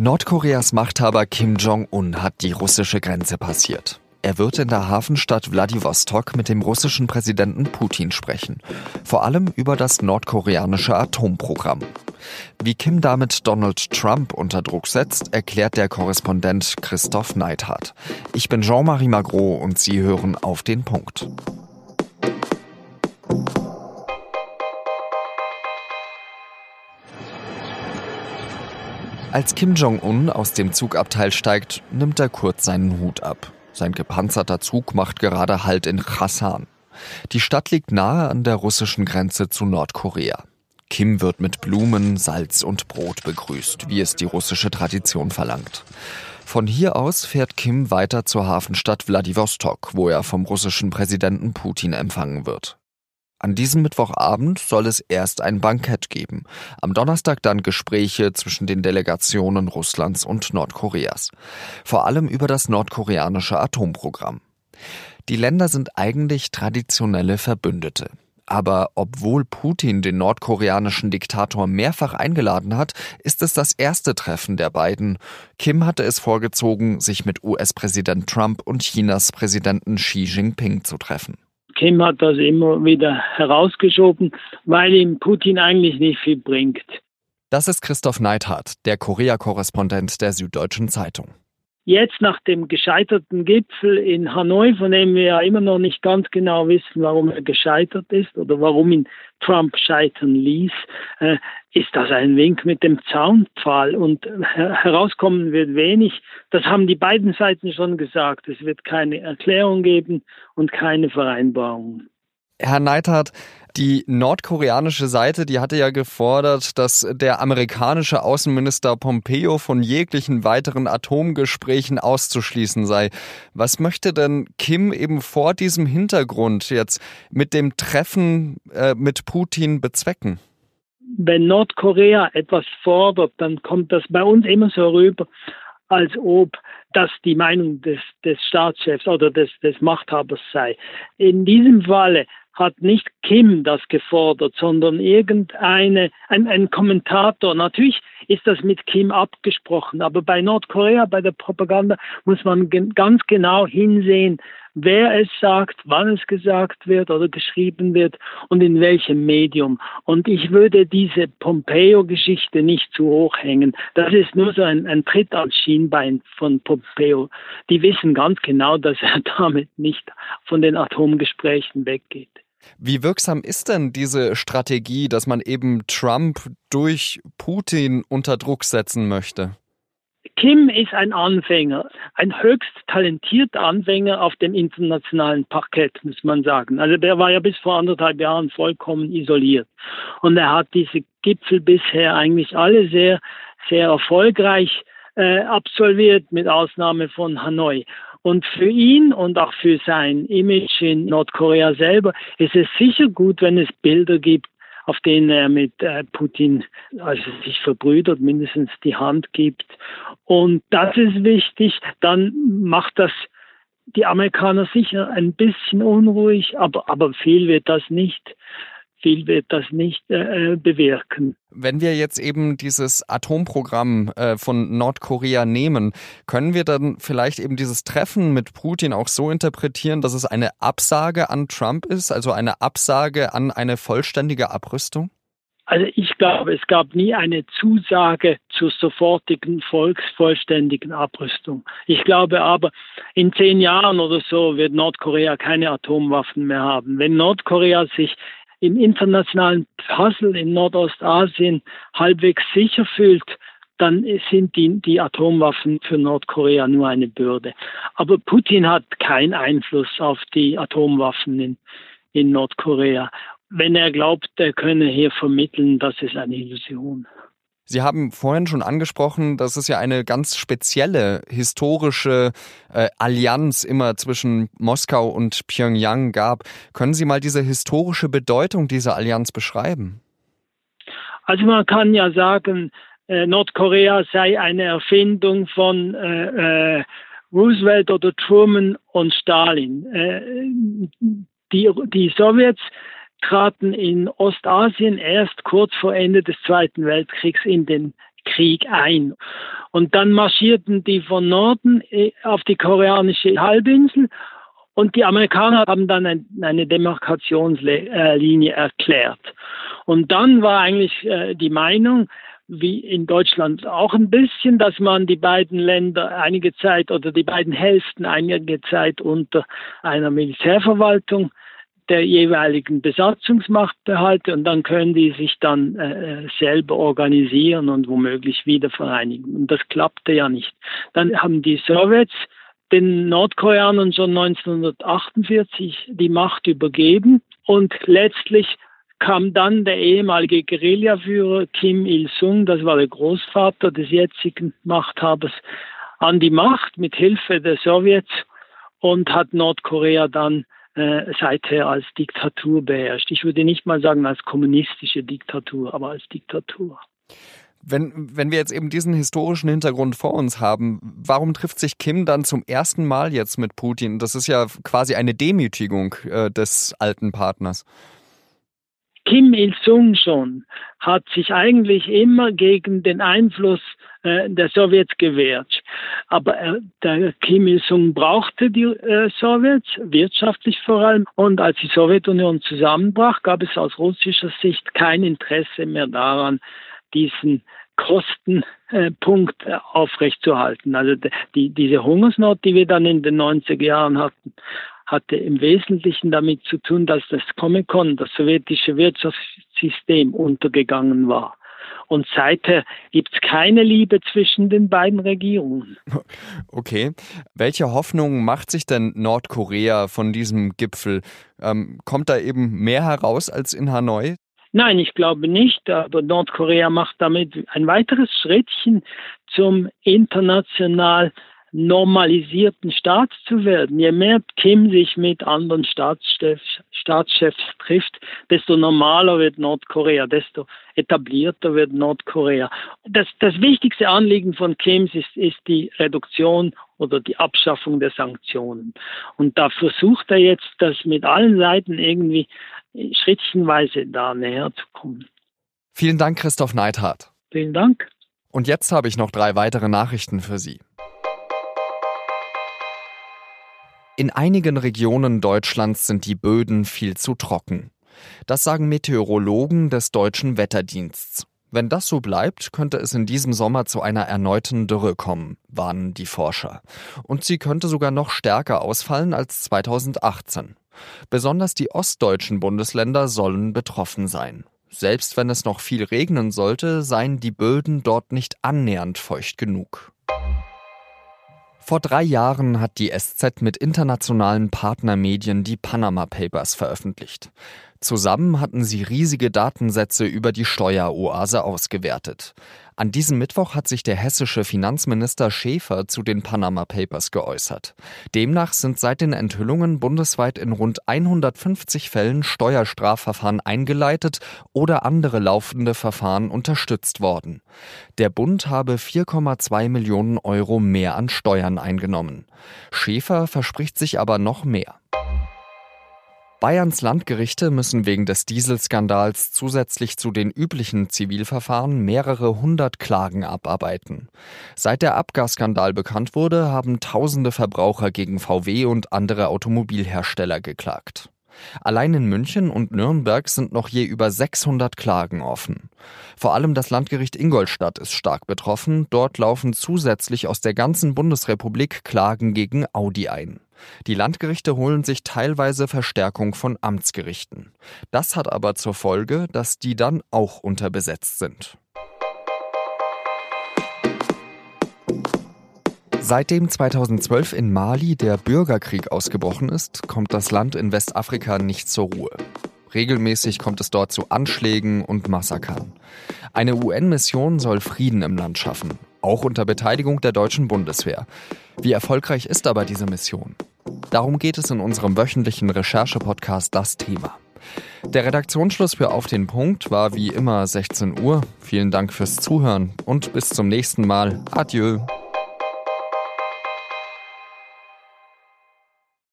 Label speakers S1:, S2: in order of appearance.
S1: Nordkoreas Machthaber Kim Jong-un hat die russische Grenze passiert. Er wird in der Hafenstadt Wladiwostok mit dem russischen Präsidenten Putin sprechen. Vor allem über das nordkoreanische Atomprogramm. Wie Kim damit Donald Trump unter Druck setzt, erklärt der Korrespondent Christoph Neithardt. Ich bin Jean-Marie Magro und Sie hören auf den Punkt. Als Kim Jong-un aus dem Zugabteil steigt, nimmt er kurz seinen Hut ab. Sein gepanzerter Zug macht gerade Halt in Chassan. Die Stadt liegt nahe an der russischen Grenze zu Nordkorea. Kim wird mit Blumen, Salz und Brot begrüßt, wie es die russische Tradition verlangt. Von hier aus fährt Kim weiter zur Hafenstadt Wladiwostok, wo er vom russischen Präsidenten Putin empfangen wird. An diesem Mittwochabend soll es erst ein Bankett geben, am Donnerstag dann Gespräche zwischen den Delegationen Russlands und Nordkoreas, vor allem über das nordkoreanische Atomprogramm. Die Länder sind eigentlich traditionelle Verbündete. Aber obwohl Putin den nordkoreanischen Diktator mehrfach eingeladen hat, ist es das erste Treffen der beiden. Kim hatte es vorgezogen, sich mit US-Präsident Trump und Chinas Präsidenten Xi Jinping zu treffen.
S2: Kim hat das immer wieder herausgeschoben, weil ihm Putin eigentlich nicht viel bringt.
S1: Das ist Christoph Neithardt, der Korea-Korrespondent der Süddeutschen Zeitung.
S2: Jetzt nach dem gescheiterten Gipfel in Hanoi, von dem wir ja immer noch nicht ganz genau wissen, warum er gescheitert ist oder warum ihn Trump scheitern ließ, äh, ist das ein Wink mit dem Zaunpfahl und herauskommen wird wenig. Das haben die beiden Seiten schon gesagt. Es wird keine Erklärung geben und keine Vereinbarung.
S1: Herr Neithardt, die nordkoreanische Seite, die hatte ja gefordert, dass der amerikanische Außenminister Pompeo von jeglichen weiteren Atomgesprächen auszuschließen sei. Was möchte denn Kim eben vor diesem Hintergrund jetzt mit dem Treffen äh, mit Putin bezwecken?
S2: Wenn Nordkorea etwas fordert, dann kommt das bei uns immer so rüber, als ob das die Meinung des, des Staatschefs oder des, des Machthabers sei. In diesem Falle hat nicht Kim das gefordert, sondern irgendeine, ein, ein Kommentator. Natürlich ist das mit Kim abgesprochen, aber bei Nordkorea, bei der Propaganda muss man ganz genau hinsehen, wer es sagt, wann es gesagt wird oder geschrieben wird und in welchem Medium. Und ich würde diese Pompeo-Geschichte nicht zu hoch hängen. Das ist nur so ein, ein Tritt als Schienbein von Pompeo. Die wissen ganz genau, dass er damit nicht von den Atomgesprächen weggeht.
S1: Wie wirksam ist denn diese Strategie, dass man eben Trump durch Putin unter Druck setzen möchte?
S2: Kim ist ein Anfänger, ein höchst talentierter Anfänger auf dem internationalen Parkett, muss man sagen. Also der war ja bis vor anderthalb Jahren vollkommen isoliert. Und er hat diese Gipfel bisher eigentlich alle sehr, sehr erfolgreich äh, absolviert, mit Ausnahme von Hanoi. Und für ihn und auch für sein Image in Nordkorea selber ist es sicher gut, wenn es Bilder gibt, auf denen er mit äh, Putin also sich verbrüdert, mindestens die Hand gibt. Und das ist wichtig. Dann macht das die Amerikaner sicher ein bisschen unruhig, aber, aber viel wird das nicht viel wird das nicht äh, bewirken.
S1: Wenn wir jetzt eben dieses Atomprogramm äh, von Nordkorea nehmen, können wir dann vielleicht eben dieses Treffen mit Putin auch so interpretieren, dass es eine Absage an Trump ist, also eine Absage an eine vollständige Abrüstung?
S2: Also ich glaube, es gab nie eine Zusage zur sofortigen volksvollständigen Abrüstung. Ich glaube aber, in zehn Jahren oder so wird Nordkorea keine Atomwaffen mehr haben. Wenn Nordkorea sich im internationalen Puzzle in Nordostasien halbwegs sicher fühlt, dann sind die, die Atomwaffen für Nordkorea nur eine Bürde. Aber Putin hat keinen Einfluss auf die Atomwaffen in, in Nordkorea. Wenn er glaubt, er könne hier vermitteln, das ist eine Illusion.
S1: Sie haben vorhin schon angesprochen, dass es ja eine ganz spezielle historische äh, Allianz immer zwischen Moskau und Pyongyang gab. Können Sie mal diese historische Bedeutung dieser Allianz beschreiben?
S2: Also man kann ja sagen, äh, Nordkorea sei eine Erfindung von äh, äh Roosevelt oder Truman und Stalin. Äh, die, die Sowjets traten in Ostasien erst kurz vor Ende des Zweiten Weltkriegs in den Krieg ein. Und dann marschierten die von Norden äh, auf die koreanische Halbinsel und die Amerikaner haben dann eine Demarkationslinie erklärt. Und dann war eigentlich äh, die Meinung, wie in Deutschland auch ein bisschen, dass man die beiden Länder einige Zeit oder die beiden Hälften einige Zeit unter einer Militärverwaltung der jeweiligen Besatzungsmacht behalte und dann können die sich dann äh, selber organisieren und womöglich wieder vereinigen. Und das klappte ja nicht. Dann haben die Sowjets den Nordkoreanern schon 1948 die Macht übergeben und letztlich kam dann der ehemalige Guerillaführer Kim Il-sung, das war der Großvater des jetzigen Machthabers, an die Macht mit Hilfe der Sowjets und hat Nordkorea dann äh, seither als Diktatur beherrscht. Ich würde nicht mal sagen als kommunistische Diktatur, aber als Diktatur.
S1: Wenn, wenn wir jetzt eben diesen historischen Hintergrund vor uns haben, warum trifft sich Kim dann zum ersten Mal jetzt mit Putin? Das ist ja quasi eine Demütigung äh, des alten Partners.
S2: Kim Il-sung schon hat sich eigentlich immer gegen den Einfluss äh, der Sowjets gewehrt. Aber äh, der Kim Il-sung brauchte die äh, Sowjets, wirtschaftlich vor allem. Und als die Sowjetunion zusammenbrach, gab es aus russischer Sicht kein Interesse mehr daran, diesen Kostenpunkt äh, aufrechtzuerhalten. Also die, diese Hungersnot, die wir dann in den 90er Jahren hatten, hatte im Wesentlichen damit zu tun, dass das Comecon, das sowjetische Wirtschaftssystem, untergegangen war. Und seither gibt es keine Liebe zwischen den beiden Regierungen.
S1: Okay. Welche Hoffnung macht sich denn Nordkorea von diesem Gipfel? Ähm, kommt da eben mehr heraus als in Hanoi?
S2: Nein, ich glaube nicht, aber Nordkorea macht damit ein weiteres Schrittchen zum international normalisierten Staat zu werden. Je mehr Kim sich mit anderen Staatschefs, Staatschefs trifft, desto normaler wird Nordkorea, desto etablierter wird Nordkorea. Das, das wichtigste Anliegen von Kim ist, ist die Reduktion oder die Abschaffung der Sanktionen. Und da versucht er jetzt, das mit allen Seiten irgendwie schrittchenweise da näher zu kommen.
S1: Vielen Dank, Christoph Neithardt.
S2: Vielen Dank.
S1: Und jetzt habe ich noch drei weitere Nachrichten für Sie. In einigen Regionen Deutschlands sind die Böden viel zu trocken. Das sagen Meteorologen des deutschen Wetterdiensts. Wenn das so bleibt, könnte es in diesem Sommer zu einer erneuten Dürre kommen, warnen die Forscher. Und sie könnte sogar noch stärker ausfallen als 2018. Besonders die ostdeutschen Bundesländer sollen betroffen sein. Selbst wenn es noch viel regnen sollte, seien die Böden dort nicht annähernd feucht genug. Vor drei Jahren hat die SZ mit internationalen Partnermedien die Panama Papers veröffentlicht. Zusammen hatten sie riesige Datensätze über die Steueroase ausgewertet. An diesem Mittwoch hat sich der hessische Finanzminister Schäfer zu den Panama Papers geäußert. Demnach sind seit den Enthüllungen bundesweit in rund 150 Fällen Steuerstrafverfahren eingeleitet oder andere laufende Verfahren unterstützt worden. Der Bund habe 4,2 Millionen Euro mehr an Steuern eingenommen. Schäfer verspricht sich aber noch mehr. Bayerns Landgerichte müssen wegen des Dieselskandals zusätzlich zu den üblichen Zivilverfahren mehrere hundert Klagen abarbeiten. Seit der Abgasskandal bekannt wurde, haben tausende Verbraucher gegen VW und andere Automobilhersteller geklagt. Allein in München und Nürnberg sind noch je über 600 Klagen offen. Vor allem das Landgericht Ingolstadt ist stark betroffen. Dort laufen zusätzlich aus der ganzen Bundesrepublik Klagen gegen Audi ein. Die Landgerichte holen sich teilweise Verstärkung von Amtsgerichten. Das hat aber zur Folge, dass die dann auch unterbesetzt sind. Seitdem 2012 in Mali der Bürgerkrieg ausgebrochen ist, kommt das Land in Westafrika nicht zur Ruhe. Regelmäßig kommt es dort zu Anschlägen und Massakern. Eine UN-Mission soll Frieden im Land schaffen, auch unter Beteiligung der deutschen Bundeswehr. Wie erfolgreich ist aber diese Mission? Darum geht es in unserem wöchentlichen Recherche-Podcast Das Thema. Der Redaktionsschluss für Auf den Punkt war wie immer 16 Uhr. Vielen Dank fürs Zuhören und bis zum nächsten Mal. Adieu.